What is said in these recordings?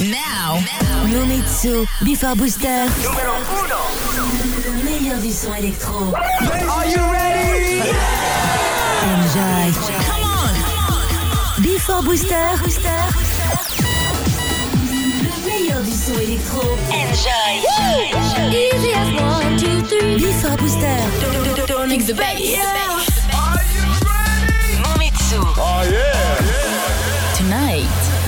Now, Nomitsu, Before Booster. Numéro 1. Le meilleur du son électro. Are you ready? Enjoy. Come on. Before Booster. Le meilleur du son électro. Enjoy. Easy as one, two, three. Before Booster. Don't mix the bass. Are you ready? Nomitsu. Oh yeah.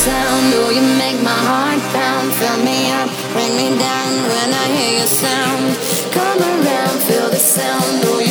sound. Oh, you make my heart pound. Fill me up, bring me down when I hear your sound. Come around, feel the sound. Oh,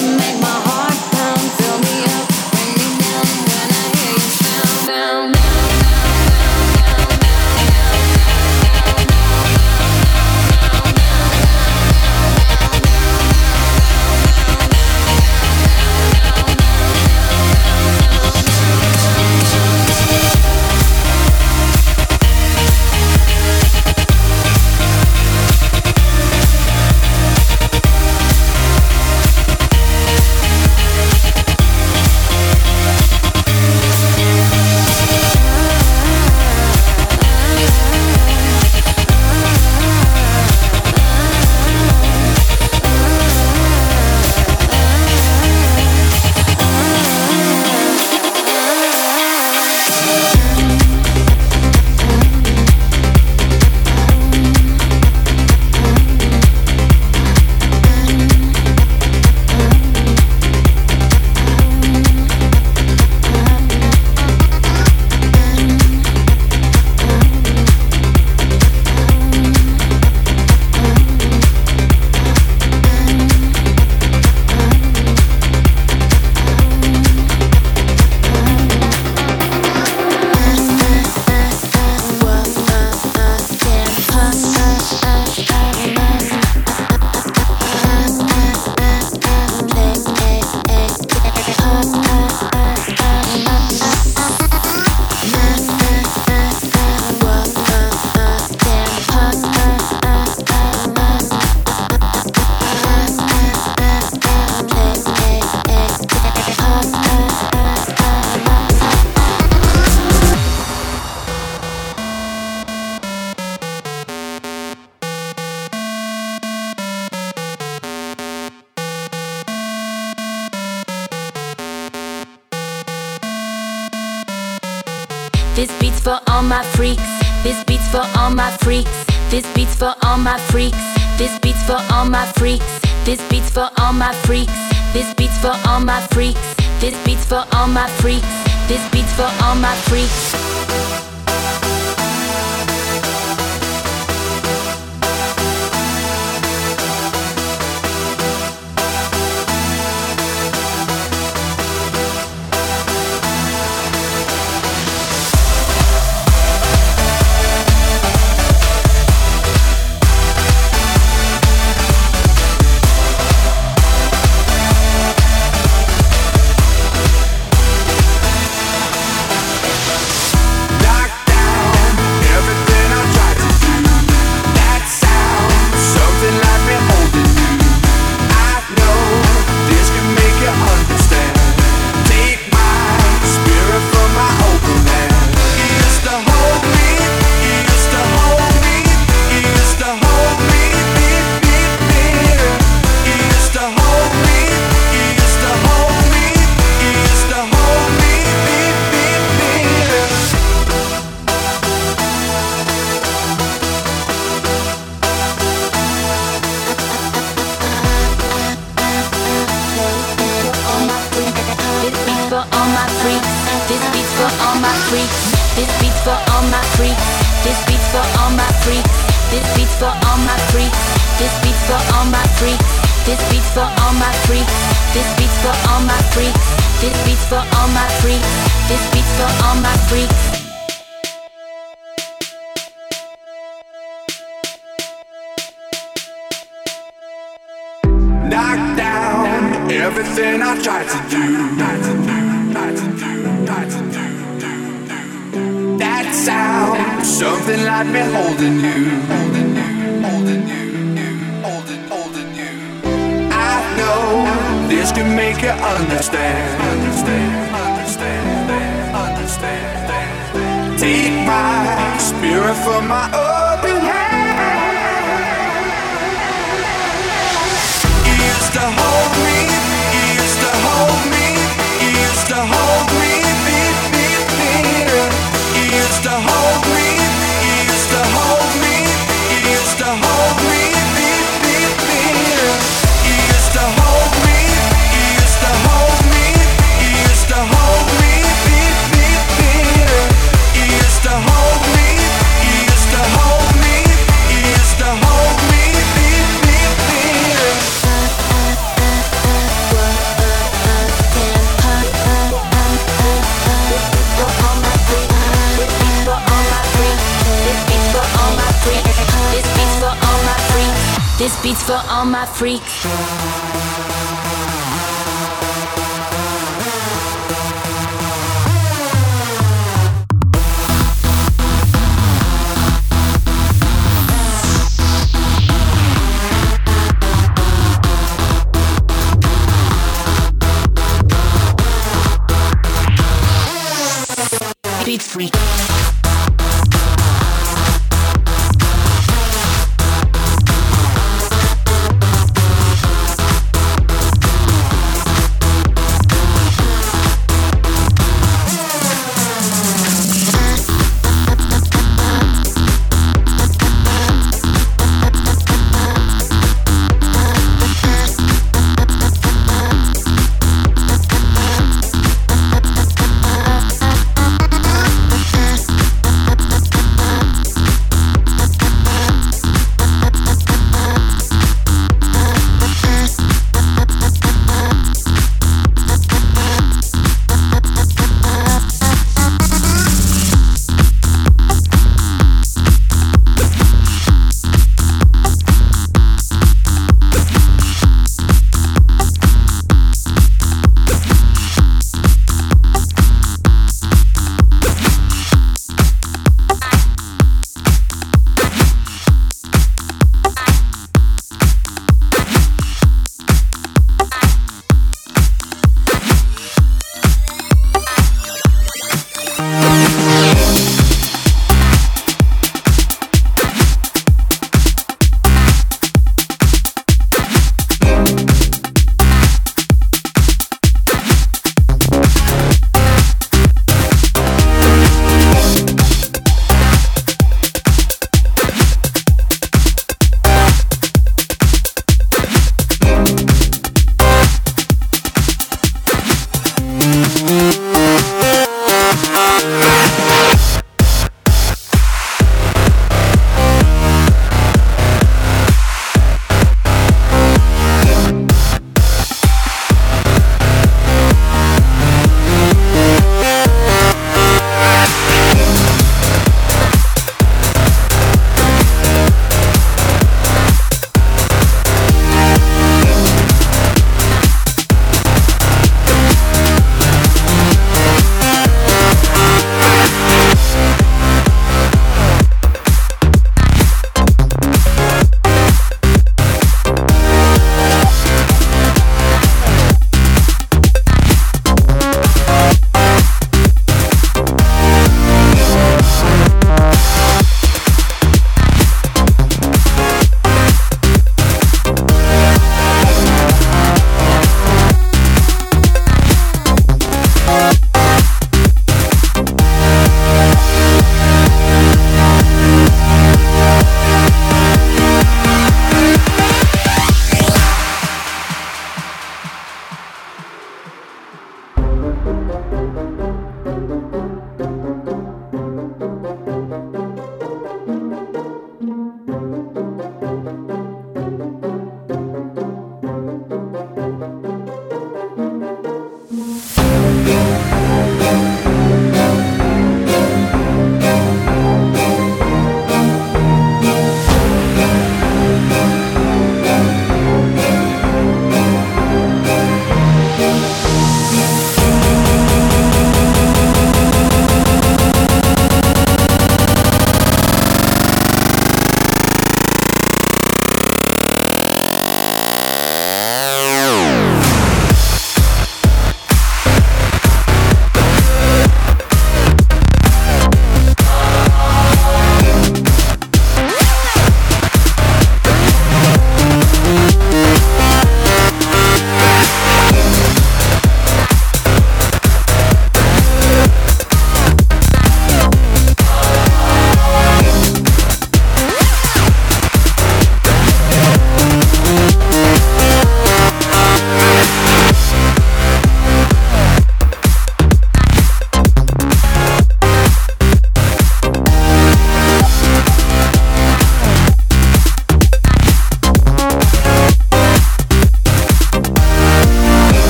This beat's for all my freaks. This beat's for all my freaks. This beat's for all my freaks. This beat's for all my freaks. This beat's for all my freaks. This beat's for all my freaks. This beat's for all my freaks. This beat's for all my freaks. everything I tried to do. That sound, something like me holding you. I know this can make you understand. Understand. Take my spirit for my own. This beat's for all my freaks.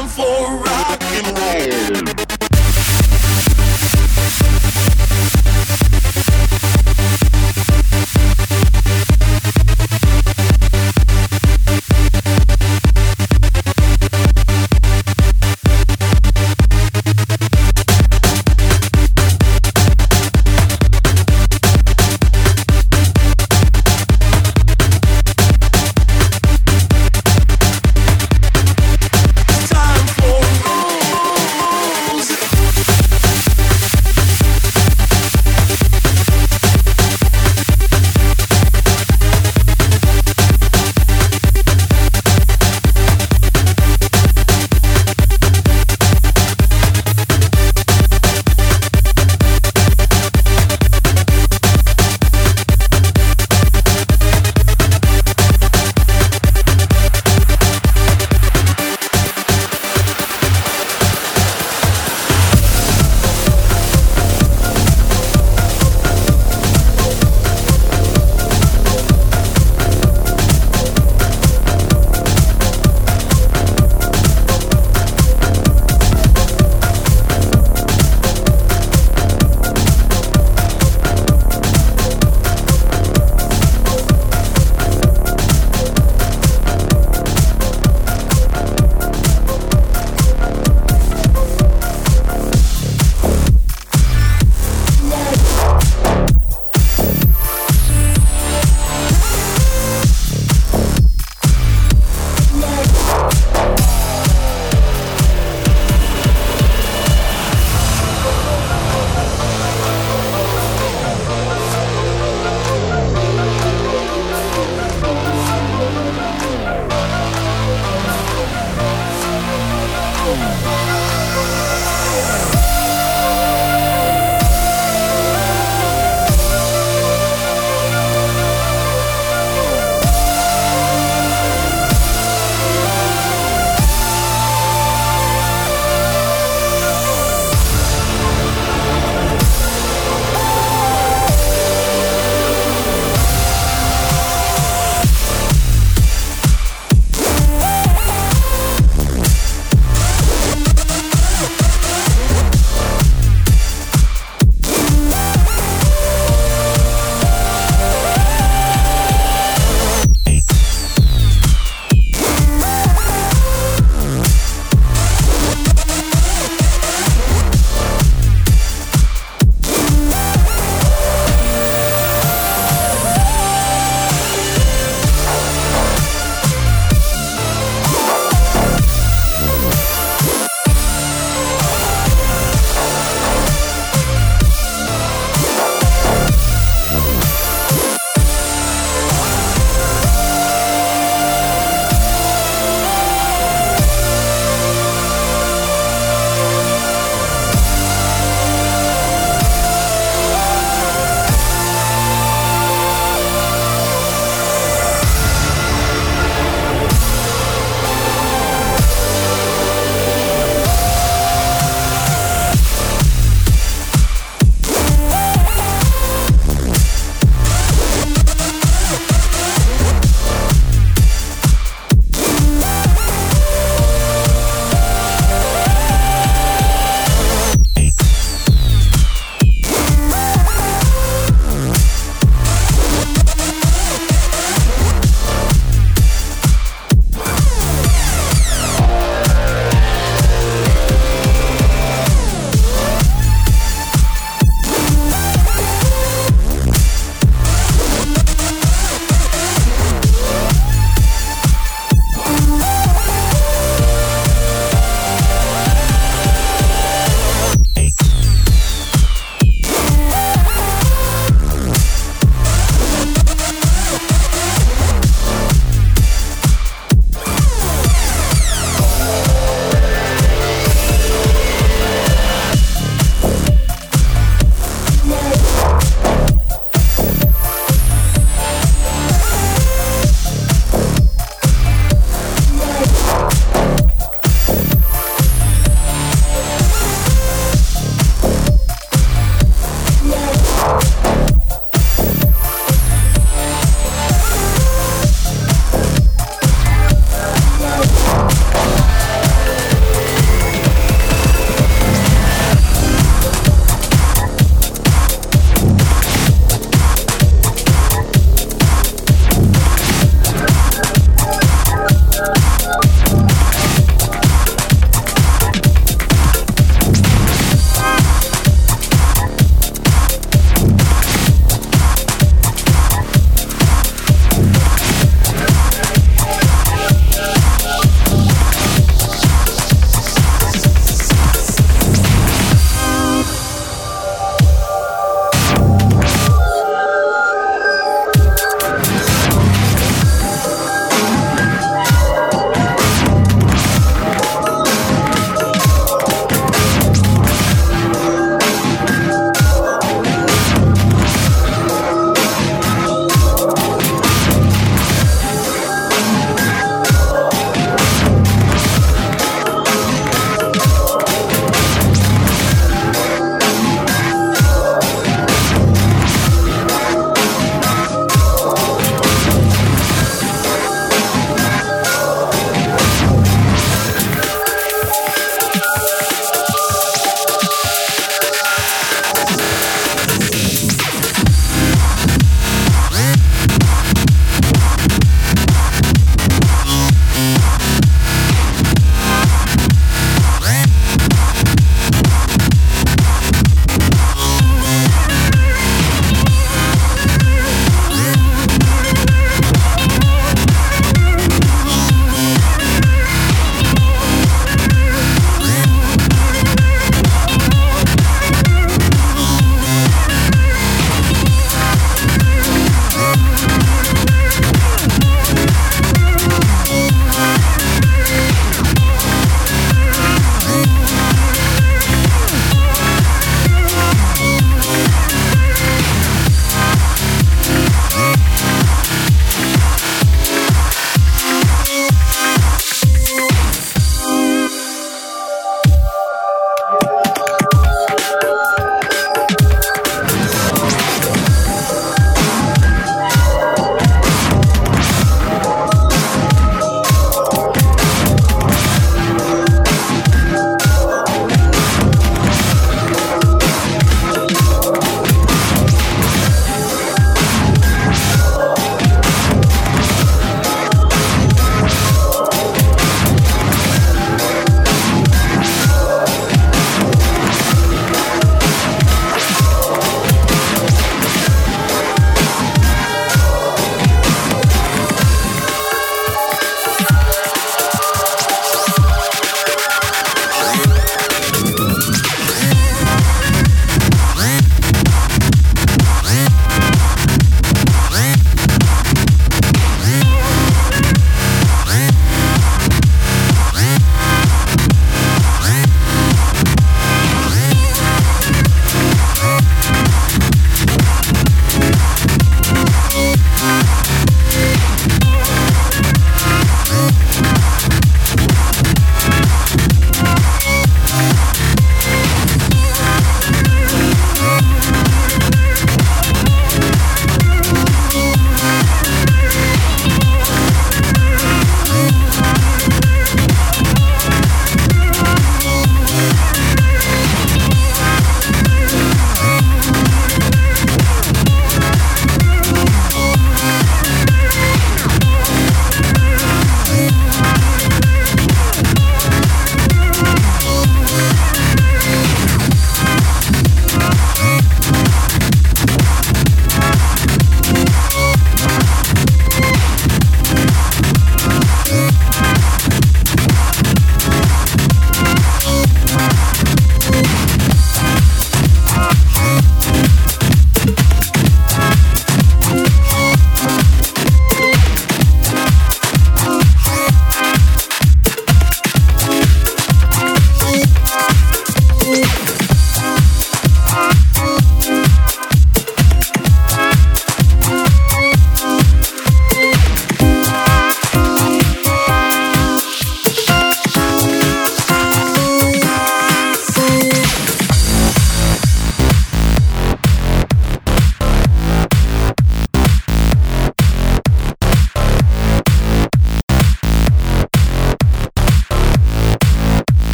time for rock and roll.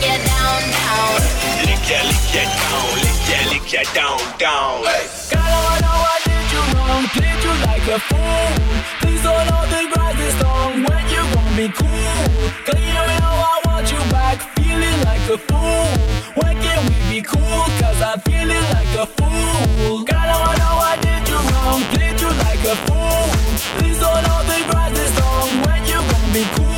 Lick lick down, lick lick down, down. Girl, I know I did you wrong, you like a fool. Please don't know the grass is when you gon' be you know I want you back, feeling like a fool. Can we be I'm feeling like a fool. Girl, I know I did you wrong, you like a fool. Please don't know the grass is when you gon' be cool.